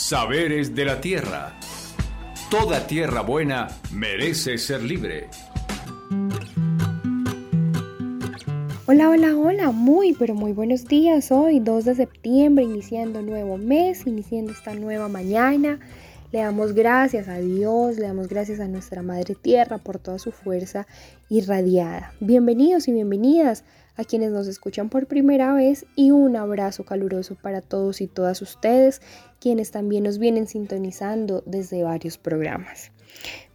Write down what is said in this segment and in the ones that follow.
Saberes de la Tierra. Toda tierra buena merece ser libre. Hola, hola, hola, muy, pero muy buenos días. Hoy 2 de septiembre, iniciando nuevo mes, iniciando esta nueva mañana. Le damos gracias a Dios, le damos gracias a nuestra Madre Tierra por toda su fuerza irradiada. Bienvenidos y bienvenidas a quienes nos escuchan por primera vez y un abrazo caluroso para todos y todas ustedes, quienes también nos vienen sintonizando desde varios programas.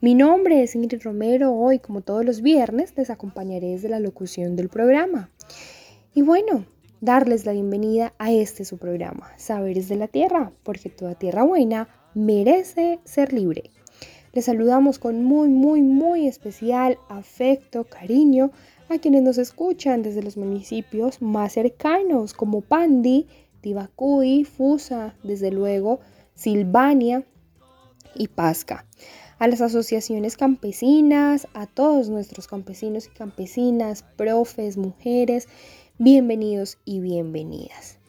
Mi nombre es Ingrid Romero, hoy como todos los viernes les acompañaré desde la locución del programa. Y bueno, darles la bienvenida a este su programa, Saberes de la Tierra, porque toda tierra buena merece ser libre. Les saludamos con muy, muy, muy especial afecto, cariño a quienes nos escuchan desde los municipios más cercanos como Pandi, Tibacuy, Fusa, desde luego Silvania y Pasca. A las asociaciones campesinas, a todos nuestros campesinos y campesinas, profes, mujeres, bienvenidos y bienvenidas.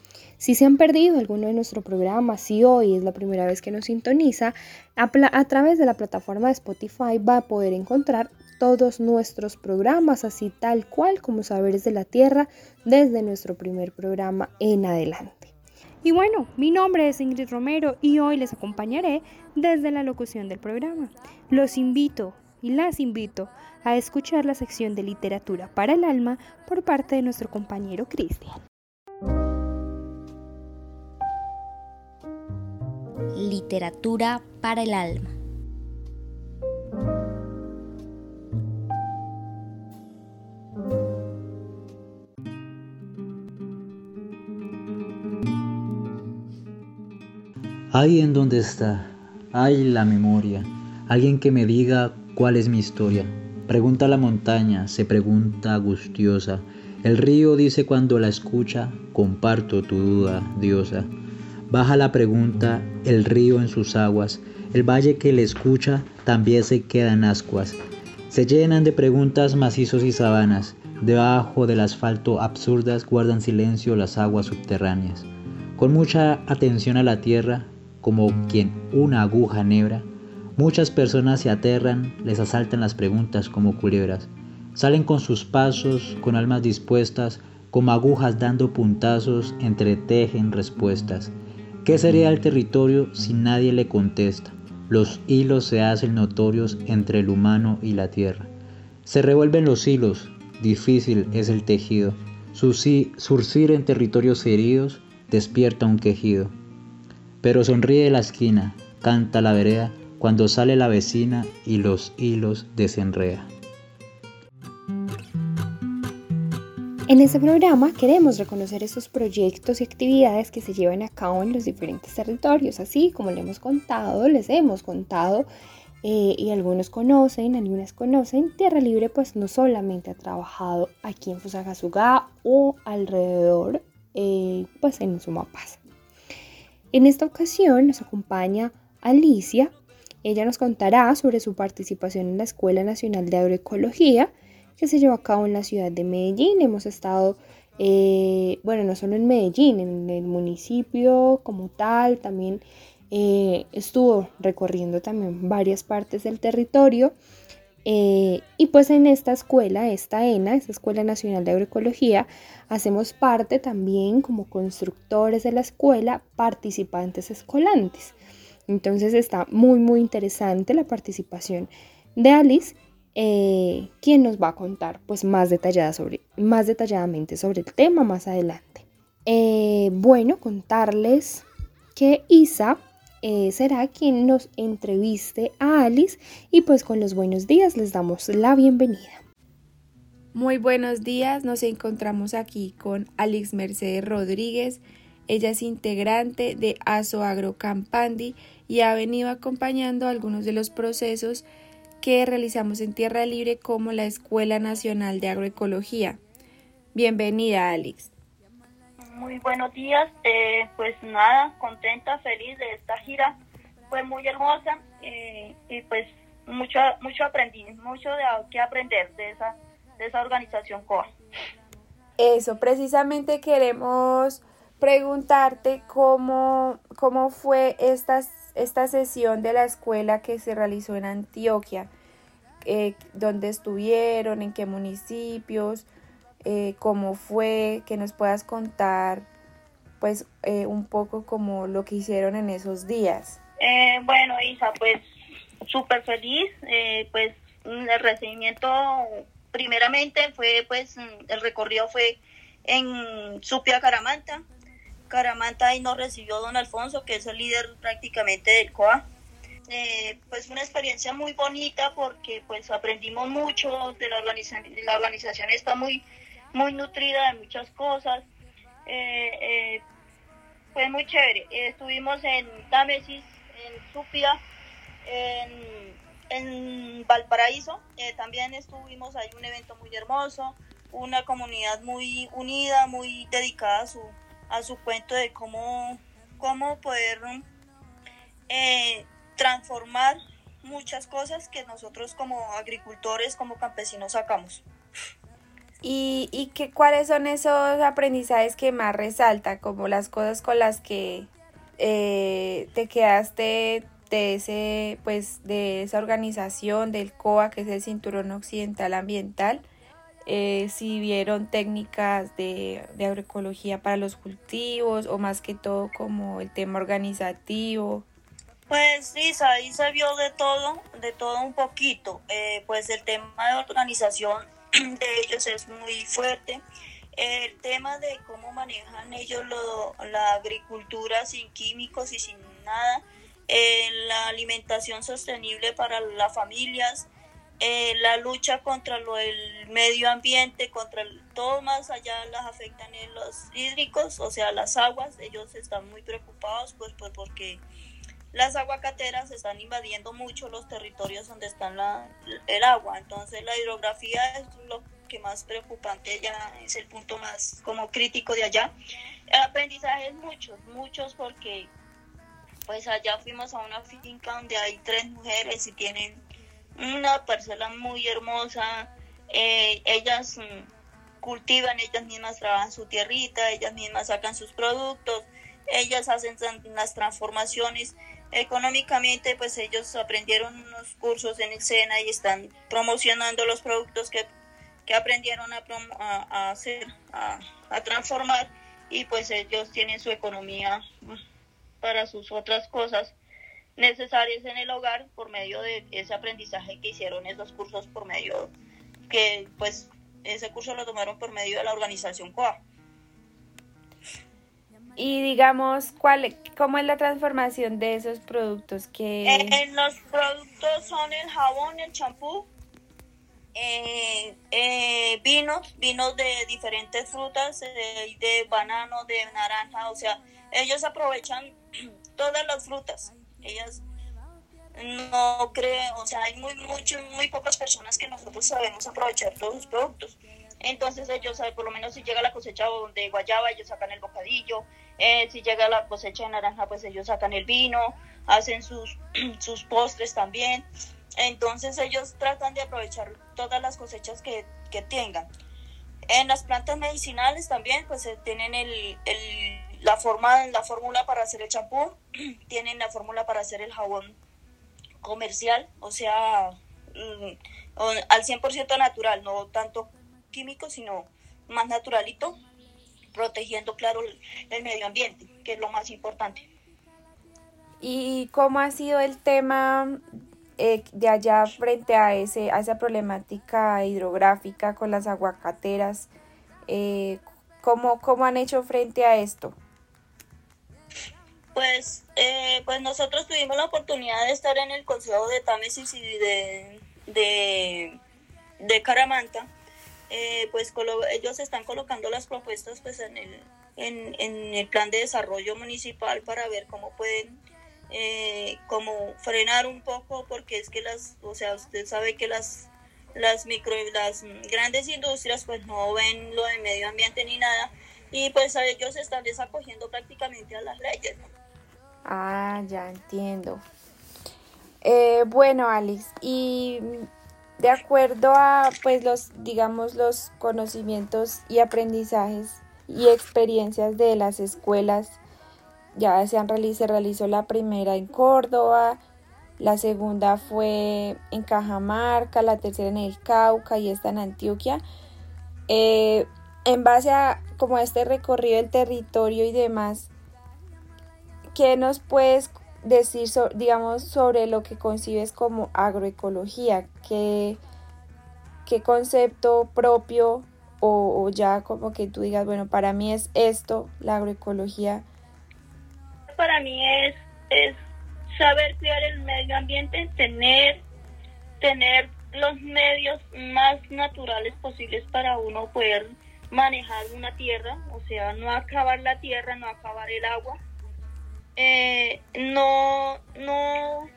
Si se han perdido alguno de nuestro programa, si hoy es la primera vez que nos sintoniza, a, a, través de la plataforma de Spotify va a poder encontrar todos nuestros programas, así tal cual como Saberes de la Tierra, desde nuestro primer programa en adelante. Y bueno, mi nombre es Ingrid Romero y hoy les acompañaré desde la locución del programa. Los invito y las invito a escuchar la sección de literatura para el alma por parte de nuestro compañero Cristian. Literatura para el alma. Ahí en donde está, hay la memoria, alguien que me diga cuál es mi historia. Pregunta la montaña, se pregunta angustiosa. El río dice cuando la escucha, comparto tu duda, diosa. Baja la pregunta, el río en sus aguas, el valle que le escucha también se queda en ascuas. Se llenan de preguntas macizos y sabanas, debajo del asfalto absurdas guardan silencio las aguas subterráneas. Con mucha atención a la tierra, como quien una aguja nebra. Muchas personas se aterran, les asaltan las preguntas como culebras. Salen con sus pasos, con almas dispuestas, como agujas dando puntazos, entretejen respuestas. ¿Qué sería el territorio si nadie le contesta? Los hilos se hacen notorios entre el humano y la tierra. Se revuelven los hilos, difícil es el tejido. Surcir en territorios heridos despierta un quejido. Pero sonríe la esquina, canta la vereda, cuando sale la vecina y los hilos desenrea. En este programa queremos reconocer esos proyectos y actividades que se llevan a cabo en los diferentes territorios, así como le hemos contado, les hemos contado eh, y algunos conocen, algunas conocen, Tierra Libre pues no solamente ha trabajado aquí en Fusagasugá o alrededor, eh, pues en Sumapaz, en esta ocasión nos acompaña Alicia. Ella nos contará sobre su participación en la Escuela Nacional de Agroecología que se llevó a cabo en la ciudad de Medellín. Hemos estado, eh, bueno, no solo en Medellín, en el municipio como tal, también eh, estuvo recorriendo también varias partes del territorio. Eh, y pues en esta escuela, esta ENA, esta Escuela Nacional de Agroecología, hacemos parte también como constructores de la escuela, participantes escolantes. Entonces está muy, muy interesante la participación de Alice, eh, quien nos va a contar pues más, detallada sobre, más detalladamente sobre el tema más adelante. Eh, bueno, contarles que Isa eh, será quien nos entreviste a Alice y pues con los buenos días les damos la bienvenida. Muy buenos días, nos encontramos aquí con Alice Mercedes Rodríguez. Ella es integrante de ASO Agro Campandi y ha venido acompañando algunos de los procesos que realizamos en Tierra Libre como la Escuela Nacional de Agroecología. Bienvenida, Alex. Muy buenos días, eh, pues nada, contenta, feliz de esta gira, fue muy hermosa eh, y pues mucho mucho aprendí, mucho de que aprender de esa de esa organización COA. Eso, precisamente queremos preguntarte cómo, cómo fue esta, esta sesión de la escuela que se realizó en Antioquia, eh, dónde estuvieron, en qué municipios, eh, cómo fue, que nos puedas contar pues eh, un poco como lo que hicieron en esos días. bueno, Isa, pues súper feliz, pues el recibimiento primeramente fue pues el recorrido fue en Supia Caramanta, Caramanta y nos recibió don Alfonso, que es el líder prácticamente del COA. Eh, pues una experiencia muy bonita porque pues aprendimos mucho de la organización, la organización está muy, muy nutrida de muchas cosas. Eh, eh, fue muy chévere. estuvimos en Támesis, en Supia, en, en Valparaíso. también estuvimos, hay un evento muy hermoso, una comunidad muy unida, muy dedicada a su, a su cuento de cómo, cómo poder transformar muchas cosas que nosotros como agricultores, como campesinos sacamos. ¿Y, y que, cuáles son esos aprendizajes que más resalta, como las cosas con las que eh, te quedaste de ese, pues, de esa organización del COA, que es el Cinturón Occidental Ambiental? Eh, si vieron técnicas de, agroecología para los cultivos o más que todo como el tema organizativo. Pues sí, ahí se vio de todo, de todo un poquito. Eh, pues el tema de organización de ellos es muy fuerte. El tema de cómo manejan ellos la agricultura sin químicos y sin nada. Eh, la alimentación sostenible para las familias eh, la lucha contra lo, el medio ambiente, contra todo más allá las afectan en los hídricos, o sea, las aguas, ellos están muy preocupados pues, pues porque las aguacateras están invadiendo mucho los territorios donde está el agua, entonces la hidrografía es lo que más preocupante ya es el punto más como crítico de allá. El aprendizaje es muchos, muchos porque pues allá fuimos a una finca donde hay tres mujeres y tienen una parcela muy hermosa. Eh, ellas mm, cultivan, ellas mismas trabajan su tierrita, ellas mismas sacan sus productos, ellas hacen las transformaciones. Económicamente, pues ellos aprendieron unos cursos en el SENA y están promocionando los productos que, aprendieron a, a, hacer, a, a transformar y pues ellos tienen su economía mm, para sus otras cosas necesarias en el hogar por medio de ese aprendizaje que hicieron esos cursos por medio que pues ese curso lo tomaron por medio de la organización COA. Y digamos, ¿cuál, ¿cómo es la transformación de esos productos? que eh, los productos son el jabón, el champú, eh, eh, vinos, vinos de diferentes frutas, de banano, de naranja, o sea, ellos aprovechan todas las frutas ellas no creen, o sea, hay muy, mucho, muy pocas personas que nosotros sabemos aprovechar todos los productos. Entonces ellos, por lo menos si llega la cosecha de guayaba, ellos sacan el bocadillo, eh, si llega la cosecha de naranja, pues ellos sacan el vino, hacen sus, sus postres también. Entonces ellos tratan de aprovechar todas las cosechas que, que tengan. En las plantas medicinales también, pues eh, tienen el, el la forma, la fórmula para hacer el champú, tienen la fórmula para hacer el jabón comercial, o sea, mm, al 100% natural, no tanto químico, sino más naturalito, protegiendo, claro, el, medio ambiente, que es lo más importante. ¿Y cómo ha sido el tema eh, de allá frente a, ese, a esa problemática hidrográfica con las aguacateras? Eh, ¿cómo, ¿Cómo han hecho frente a esto? Pues, eh, pues nosotros tuvimos la oportunidad de estar en el Consejo de Támesis y de, de, Caramanta. Eh, pues ellos están colocando las propuestas pues en el, en, el plan de desarrollo municipal para ver cómo pueden eh, frenar un poco porque es que las o sea usted sabe que las las micro las grandes industrias pues no ven lo de medio ambiente ni nada y pues ellos están desacogiendo prácticamente a las leyes Ah, ya entiendo. Eh, bueno, Alex, y de acuerdo a, pues, los, digamos, los conocimientos y aprendizajes y experiencias de las escuelas. Ya se, han, se realizó la primera en Córdoba, la segunda fue en Cajamarca, la tercera en el Cauca y esta en Antioquia. Eh, en base a como este recorrido del territorio y demás, ¿qué nos puedes decir, digamos, sobre lo que concibes como agroecología? ¿Qué, qué concepto propio o, ya como que tú digas, bueno, para mí es esto, la agroecología? Para mí es, es saber cuidar el medio ambiente, tener, tener los medios más naturales posibles para uno poder manejar una tierra, o sea, no acabar la tierra, no acabar el agua, eh, no, no,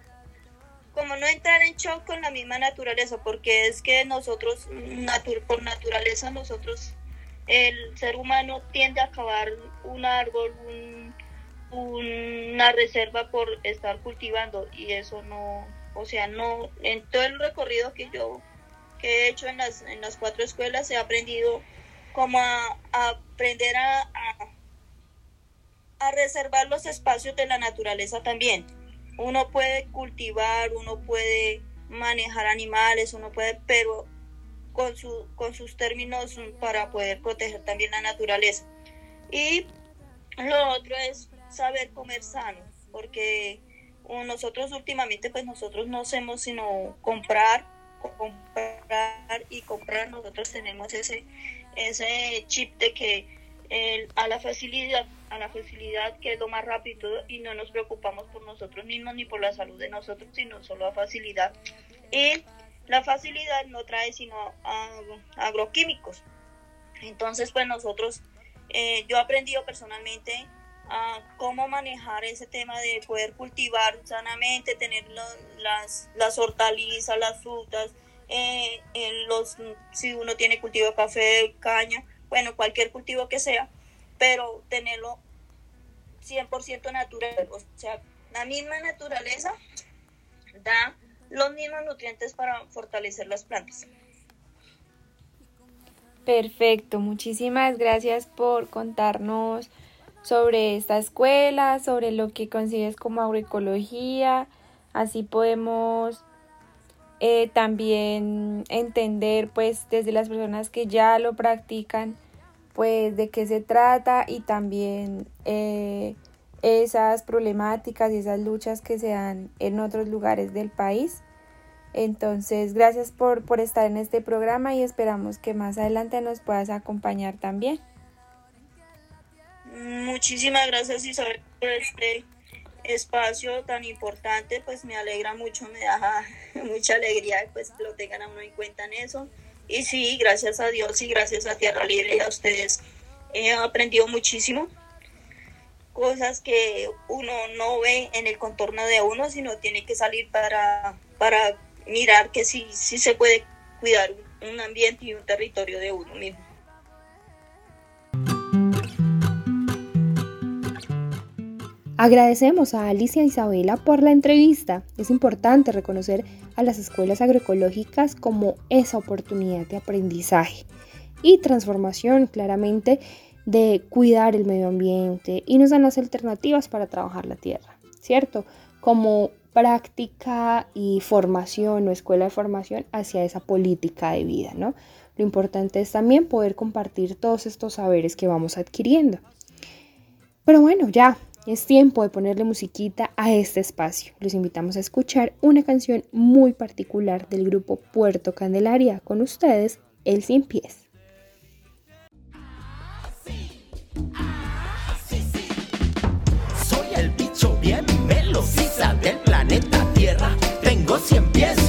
como no entrar en shock con la misma naturaleza, porque es que nosotros, por naturaleza, nosotros, el ser humano tiende a acabar un árbol, una reserva por estar cultivando y eso no, o sea, no, en todo el recorrido que yo que he hecho en las, en las cuatro escuelas he aprendido como a, aprender a, a, reservar los espacios de la naturaleza también. Uno puede cultivar, uno puede manejar animales, uno puede, pero con, su, con sus términos para poder proteger también la naturaleza. Y lo otro es saber comer sano, porque nosotros últimamente, pues nosotros no hacemos sino comprar, comprar y comprar. Nosotros tenemos ese, ese chip de que a la facilidad, a la facilidad que es lo más rápido y no nos preocupamos por nosotros mismos ni por la salud de nosotros, sino solo a facilidad. Y la facilidad no trae sino agroquímicos. Entonces, pues nosotros, eh, yo he aprendido personalmente a cómo manejar ese tema de poder cultivar sanamente, tener las, las hortalizas, las frutas, eh, en los, si uno tiene cultivo de café, caña, bueno, cualquier cultivo que sea, pero tenerlo 100% natural, o sea, la misma naturaleza da los mismos nutrientes para fortalecer las plantas. Perfecto, muchísimas gracias por contarnos sobre esta escuela, sobre lo que consigues como agroecología, así podemos eh, también entender pues desde las personas que ya lo practican pues de qué se trata y también eh, esas problemáticas y esas luchas que se dan en otros lugares del país. Entonces, gracias por, por estar en este programa y esperamos que más adelante nos puedas acompañar también. Muchísimas gracias Isabel por este espacio tan importante, pues me alegra mucho, me da mucha alegría pues lo tengan a uno en cuenta en eso. Y sí, gracias a Dios y gracias a Tierra Libre y a ustedes he aprendido muchísimo. Cosas que uno no ve en el contorno de uno, sino tiene que salir para, para mirar que sí, sí se puede cuidar un ambiente y un territorio de uno mismo. Agradecemos a Alicia Isabela por la entrevista. Es importante reconocer a las escuelas agroecológicas como esa oportunidad de aprendizaje y transformación claramente de cuidar el medio ambiente y nos dan las alternativas para trabajar la tierra, ¿cierto? Como práctica y formación o escuela de formación hacia esa política de vida, ¿no? Lo importante es también poder compartir todos estos saberes que vamos adquiriendo. Pero bueno, ya es tiempo de ponerle musiquita a este espacio. Los invitamos a escuchar una canción muy particular del grupo Puerto Candelaria. Con ustedes, El Sin Pies. Soy el bicho bien velocista del planeta Tierra. Tengo 100 pies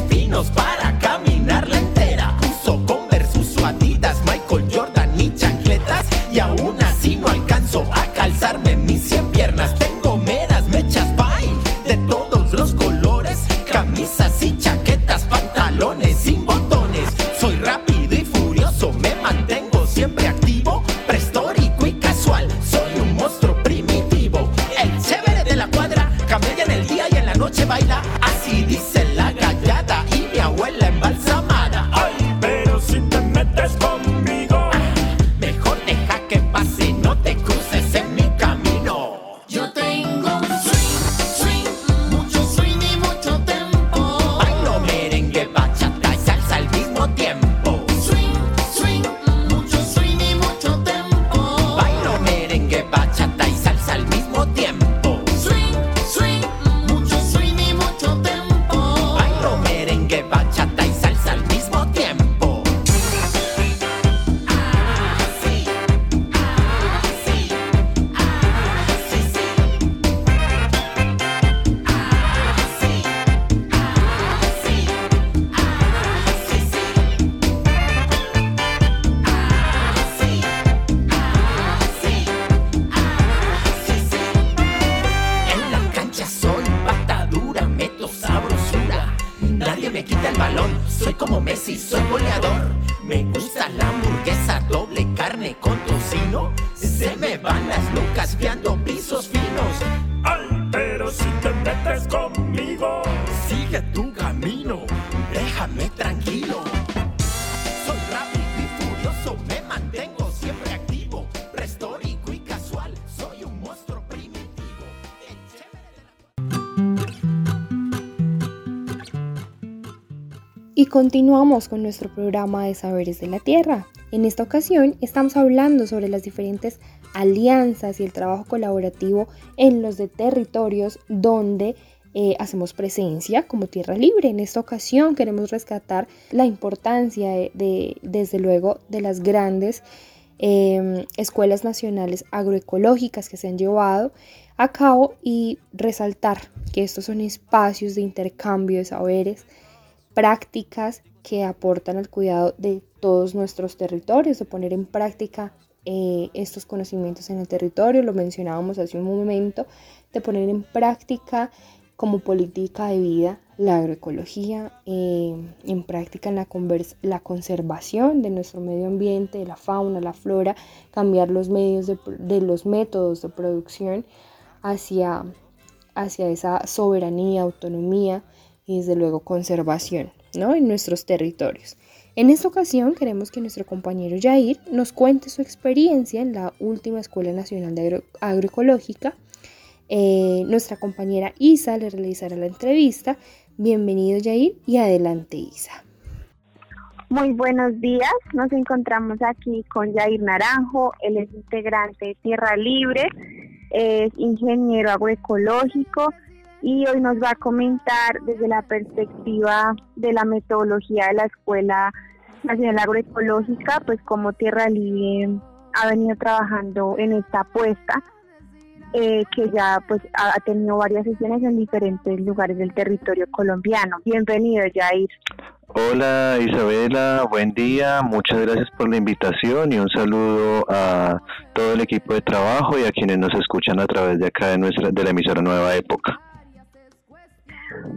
caspeando pisos finos. Ay, pero si te metes conmigo, sigue tu camino, déjame tranquilo. Soy rápido y furioso, me mantengo siempre activo, prehistórico y casual, soy un monstruo primitivo. Y continuamos con nuestro programa de Saberes de la Tierra. En esta ocasión estamos hablando sobre las diferentes alianzas y el trabajo colaborativo en los de territorios donde eh, hacemos presencia como tierra libre. En esta ocasión queremos rescatar la importancia de, desde luego, de las grandes em, escuelas nacionales agroecológicas que se han llevado a cabo y resaltar que estos son espacios de intercambio de saberes, prácticas que aportan al cuidado de todos nuestros territorios, de poner en práctica eh, estos conocimientos en el territorio, lo mencionábamos hace un momento, de poner en práctica como política de vida la agroecología, eh, en práctica la, conservación de nuestro medio ambiente, de la fauna, la flora, cambiar los medios de los métodos de producción hacia, hacia esa soberanía, autonomía y desde luego conservación ¿no? en nuestros territorios. En esta ocasión queremos que nuestro compañero Jair nos cuente su experiencia en la última Escuela Nacional de Agroecológica. Eh, nuestra compañera Isa le realizará la entrevista. Bienvenido Jair y adelante Isa. Muy buenos días, nos encontramos aquí con Jair Naranjo, él es integrante de Tierra Libre, es ingeniero agroecológico y hoy nos va a comentar desde la perspectiva de la metodología de la Escuela Nacional Agroecológica, pues como Tierra Libre ha venido trabajando en esta apuesta, eh, que ya pues ha tenido varias sesiones en diferentes lugares del territorio colombiano. Bienvenido, Jair. Hola Isabela, buen día, muchas gracias por la invitación y un saludo a todo el equipo de trabajo y a quienes nos escuchan a través de acá de nuestra de la emisora Nueva Época.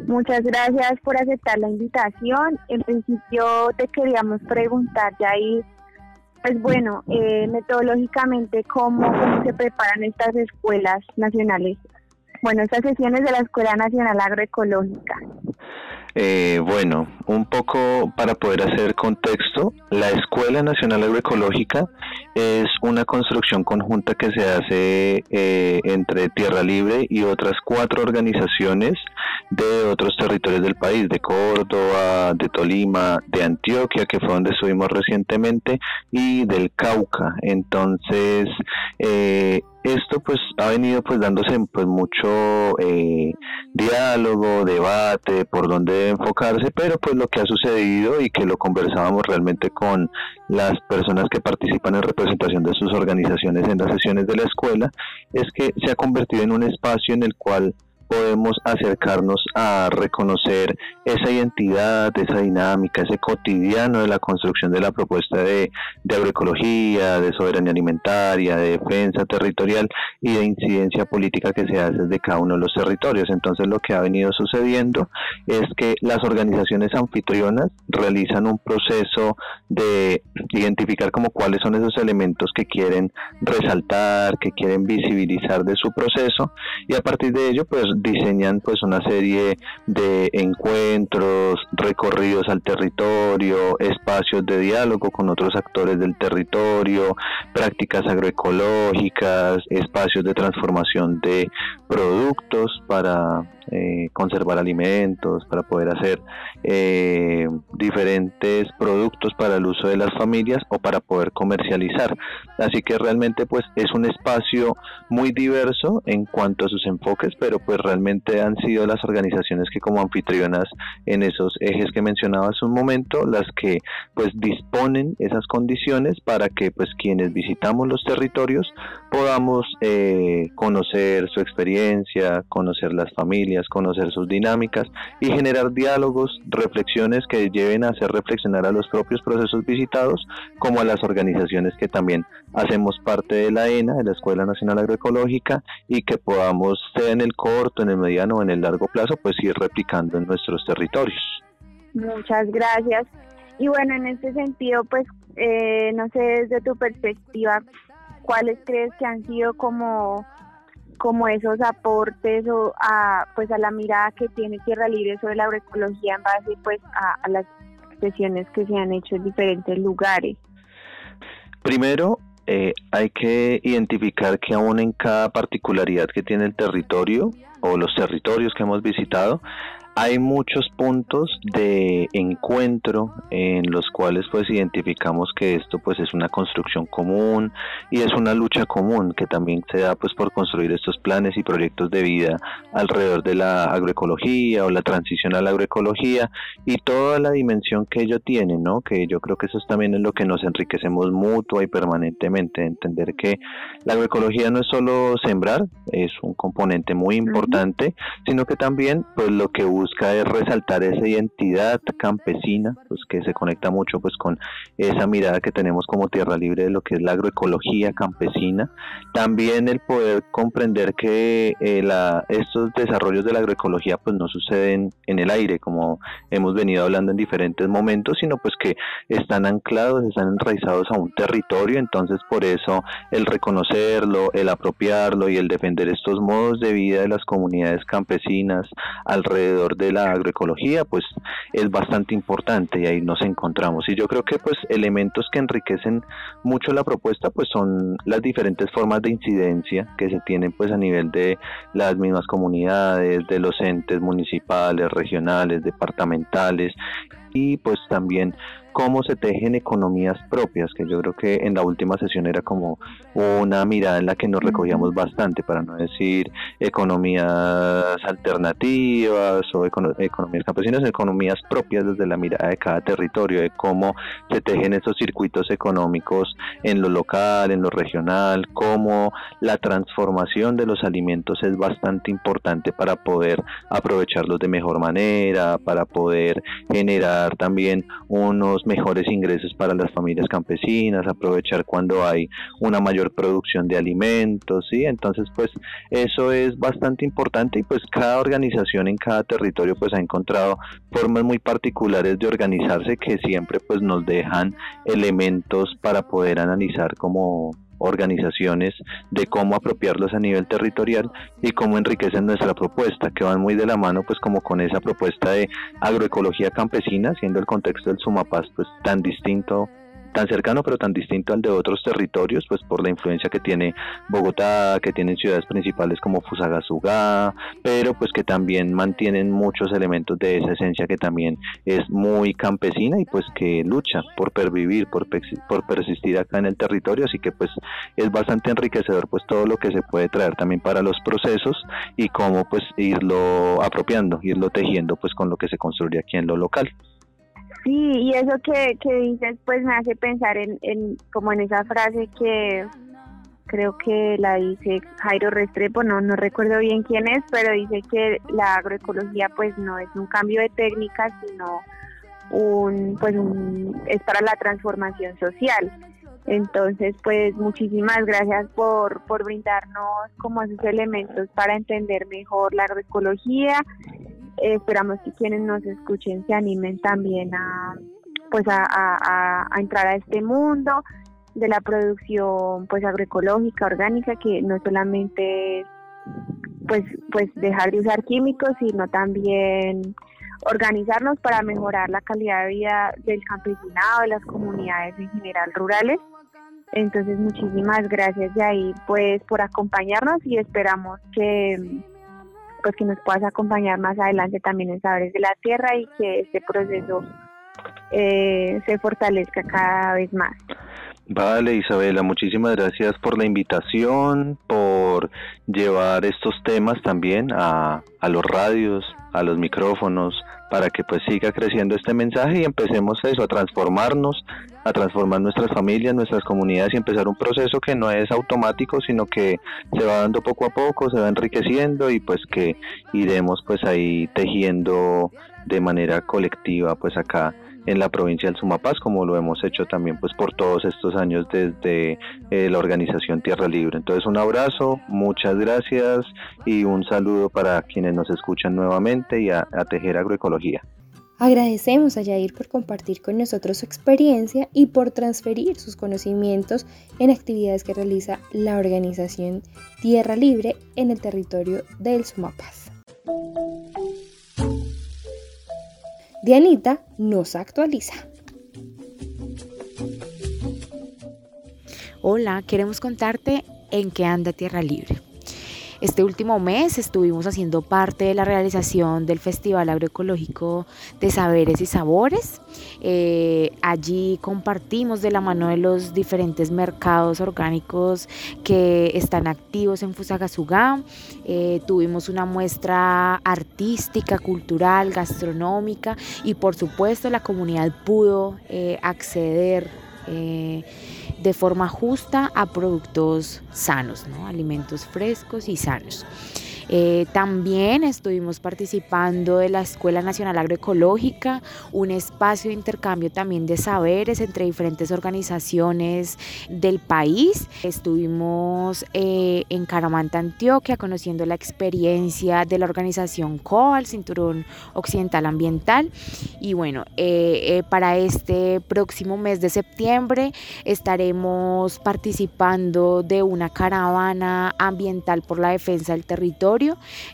Muchas gracias por aceptar la invitación. En principio te queríamos preguntar, Jair, pues bueno, eh, metodológicamente, ¿cómo, ¿cómo se preparan estas escuelas nacionales? Bueno, estas sesiones de la Escuela Nacional Agroecológica. Eh, bueno, un poco para poder hacer contexto, la Escuela Nacional Agroecológica es una construcción conjunta que se hace eh, entre Tierra Libre y otras cuatro organizaciones de otros territorios del país, de Córdoba, de Tolima, de Antioquia, que fue donde estuvimos recientemente, y del Cauca. Entonces, eh, esto pues ha venido pues dándose pues mucho eh, diálogo, debate, por dónde enfocarse, pero pues lo que ha sucedido y que lo conversábamos realmente con las personas que participan en representación de sus organizaciones en las sesiones de la escuela, es que se ha convertido en un espacio en el cual podemos acercarnos a reconocer esa identidad, esa dinámica, ese cotidiano de la construcción de la propuesta de, agroecología, de soberanía alimentaria, de defensa territorial y de incidencia política que se hace desde cada uno de los territorios. Entonces lo que ha venido sucediendo es que las organizaciones anfitrionas realizan un proceso de identificar como cuáles son esos elementos que quieren resaltar, que quieren visibilizar de su proceso y a partir de ello pues diseñan pues una serie de encuentros, recorridos al territorio, espacios de diálogo con otros actores del territorio, prácticas agroecológicas, espacios de transformación de productos para eh, conservar alimentos, para poder hacer eh, diferentes productos para el uso de las familias o para poder comercializar. Así que realmente pues es un espacio muy diverso en cuanto a sus enfoques, pero pues realmente han sido las organizaciones que como anfitrionas en esos ejes que mencionaba hace un momento, las que pues disponen esas condiciones para que pues quienes visitamos los territorios podamos eh, conocer su experiencia, conocer las familias, conocer sus dinámicas y generar diálogos, reflexiones que lleven a hacer reflexionar a los propios procesos visitados como a las organizaciones que también hacemos parte de la ENA, de la Escuela Nacional Agroecológica, y que podamos, sea en el corto, en el mediano o en el largo plazo, pues ir replicando en nuestros territorios. Muchas gracias. Y bueno, en este sentido, pues, eh, no sé, desde tu perspectiva, ¿cuáles crees que han sido como como esos aportes o a pues a la mirada que tiene Tierra Libre sobre la agroecología en base pues a, las sesiones que se han hecho en diferentes lugares. Primero, eh, hay que identificar que aún en cada particularidad que tiene el territorio o los territorios que hemos visitado, hay muchos puntos de encuentro en los cuales pues identificamos que esto pues es una construcción común y es una lucha común que también se da pues por construir estos planes y proyectos de vida alrededor de la agroecología o la transición a la agroecología y toda la dimensión que ello tiene, ¿no? Que yo creo que eso también es lo que nos enriquecemos mutua y permanentemente, entender que la agroecología no es solo sembrar, es un componente muy importante, sino que también pues lo que busca es resaltar esa identidad campesina, pues que se conecta mucho pues con esa mirada que tenemos como tierra libre de lo que es la agroecología campesina. También el poder comprender que eh, estos desarrollos de la agroecología pues no suceden en el aire como hemos venido hablando en diferentes momentos, sino pues que están anclados, están enraizados a un territorio, entonces por eso el reconocerlo, el apropiarlo y el defender estos modos de vida de las comunidades campesinas alrededor de la agroecología, pues es bastante importante y ahí nos encontramos. Y yo creo que pues elementos que enriquecen mucho la propuesta pues son las diferentes formas de incidencia que se tienen pues a nivel de las mismas comunidades, de los entes municipales, regionales, departamentales y pues también cómo se tejen economías propias, que yo creo que en la última sesión era como una mirada en la que nos recogíamos bastante, para no decir economías alternativas o economías campesinas, economías propias desde la mirada de cada territorio, de cómo se tejen esos circuitos económicos en lo local, en lo regional, cómo la transformación de los alimentos es bastante importante para poder aprovecharlos de mejor manera, para poder generar también unos mejores ingresos para las familias campesinas, aprovechar cuando hay una mayor producción de alimentos, ¿sí? Entonces, pues eso es bastante importante y pues cada organización en cada territorio pues ha encontrado formas muy particulares de organizarse que siempre pues nos dejan elementos para poder analizar como organizaciones de cómo apropiarlos a nivel territorial y cómo enriquecen nuestra propuesta, que van muy de la mano pues como con esa propuesta de agroecología campesina, siendo el contexto del Sumapaz pues tan distinto tan cercano pero tan distinto al de otros territorios, pues por la influencia que tiene Bogotá, que tienen ciudades principales como Fusagasugá, pero pues que también mantienen muchos elementos de esa esencia que también es muy campesina y pues que lucha por pervivir, por, por persistir acá en el territorio, así que pues es bastante enriquecedor pues todo lo que se puede traer también para los procesos y cómo pues irlo apropiando, irlo tejiendo pues con lo que se construye aquí en lo local. Sí, y eso que, que dices pues me hace pensar en, en como en esa frase que creo que la dice Jairo Restrepo, no, no recuerdo bien quién es, pero dice que la agroecología pues no es un cambio de técnica, sino un, pues un, es para la transformación social. Entonces, pues muchísimas gracias por, por brindarnos como esos elementos para entender mejor la agroecología esperamos que quienes nos escuchen se animen también a pues a, entrar a este mundo de la producción pues agroecológica orgánica que no solamente pues pues dejar de usar químicos sino también organizarnos para mejorar la calidad de vida del campesinado de las comunidades en general rurales. Entonces muchísimas gracias de ahí pues por acompañarnos y esperamos que pues que nos puedas acompañar más adelante también en Saberes de la Tierra y que este proceso eh, se fortalezca cada vez más. Vale, Isabela, muchísimas gracias por la invitación, por llevar estos temas también a, a los radios, a los micrófonos, para que pues siga creciendo este mensaje y empecemos eso, a transformarnos, a transformar nuestras familias, nuestras comunidades y empezar un proceso que no es automático, sino que se va dando poco a poco, se va enriqueciendo y pues que iremos pues ahí tejiendo de manera colectiva pues acá en la provincia del Sumapaz, como lo hemos hecho también pues por todos estos años desde eh, la organización Tierra Libre. Entonces un abrazo, muchas gracias y un saludo para quienes nos escuchan nuevamente y a, a Tejer Agroecología. Agradecemos a Yair por compartir con nosotros su experiencia y por transferir sus conocimientos en actividades que realiza la organización Tierra Libre en el territorio del Sumapaz. Dianita nos actualiza. Hola, queremos contarte en qué anda Tierra Libre. Este último mes estuvimos haciendo parte de la realización del Festival Agroecológico de Saberes y Sabores. Eh, allí compartimos de la mano de los diferentes mercados orgánicos que están activos en Fusagasugá. Eh, tuvimos una muestra artística, cultural, gastronómica y por supuesto la comunidad pudo eh, acceder de forma justa a productos sanos, ¿no? alimentos frescos y sanos. Eh, también estuvimos participando de la Escuela Nacional Agroecológica, un espacio de intercambio también de saberes entre diferentes organizaciones del país. Estuvimos eh, en Caramanta, Antioquia, conociendo la experiencia de la organización COAL, Cinturón Occidental Ambiental. Y bueno, eh, para este próximo mes de septiembre estaremos participando de una caravana ambiental por la defensa del territorio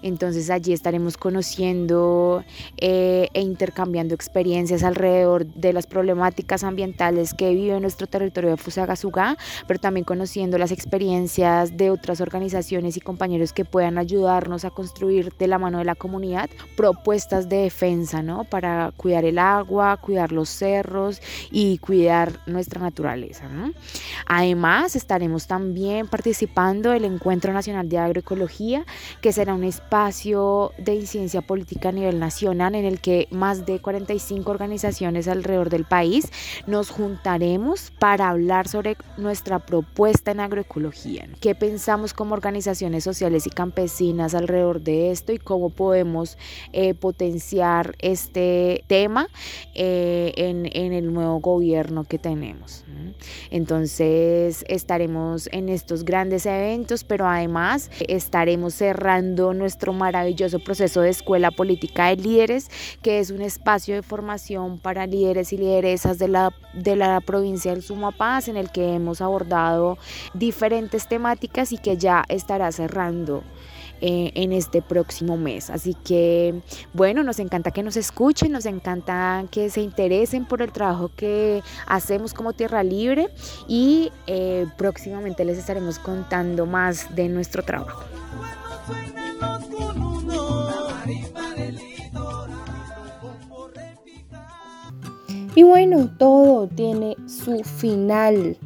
entonces allí estaremos conociendo eh, e intercambiando experiencias alrededor de las problemáticas ambientales que vive nuestro territorio de Fusagasugá, pero también conociendo las experiencias de otras organizaciones y compañeros que puedan ayudarnos a construir de la mano de la comunidad propuestas de defensa, ¿no? Para cuidar el agua, cuidar los cerros y cuidar nuestra naturaleza, Además, estaremos también participando del Encuentro Nacional de Agroecología, que será un espacio de incidencia política a nivel nacional en el que más de 45 organizaciones alrededor del país nos juntaremos para hablar sobre nuestra propuesta en agroecología. ¿Qué pensamos como organizaciones sociales y campesinas alrededor de esto y cómo podemos eh, potenciar este tema eh, en, en el nuevo gobierno que tenemos? Entonces estaremos en estos grandes eventos, pero además estaremos cerrando nuestro maravilloso proceso de Escuela Política de Líderes, que es un espacio de formación para líderes y lideresas de la, de la provincia del Sumapaz, en el que hemos abordado diferentes temáticas y que ya estará cerrando. Eh, en este próximo mes. Así que, bueno, nos encanta que nos escuchen, nos encanta que se interesen por el trabajo que hacemos como Tierra Libre y eh, próximamente les estaremos contando más de nuestro trabajo. Y bueno, todo tiene su final.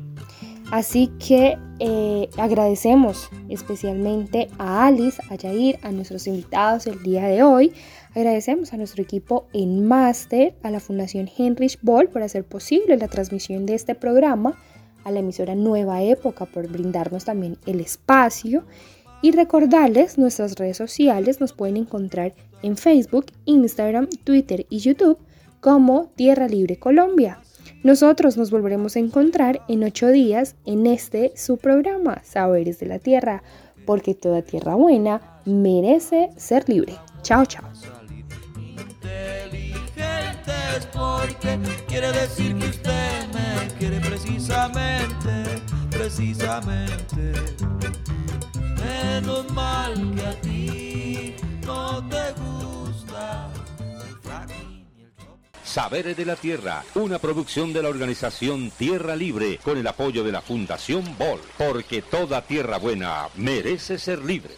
Así que eh, agradecemos especialmente a Alice, a Jair, a nuestros invitados el día de hoy. Agradecemos a nuestro equipo en Máster, a la Fundación Heinrich Boll por hacer posible la transmisión de este programa, a la emisora Nueva Época por brindarnos también el espacio y recordarles nuestras redes sociales nos pueden encontrar en Facebook, Instagram, Twitter y YouTube como Tierra Libre Colombia. Nosotros nos volveremos a encontrar en ocho días en este su programa Saberes de la Tierra, porque toda tierra buena merece ser libre. Chao, chao. quiere decir que usted me quiere precisamente, precisamente. Menos mal que a ti no te gusta Saberes de la Tierra, una producción de la organización Tierra Libre con el apoyo de la Fundación Bol, porque toda tierra buena merece ser libre.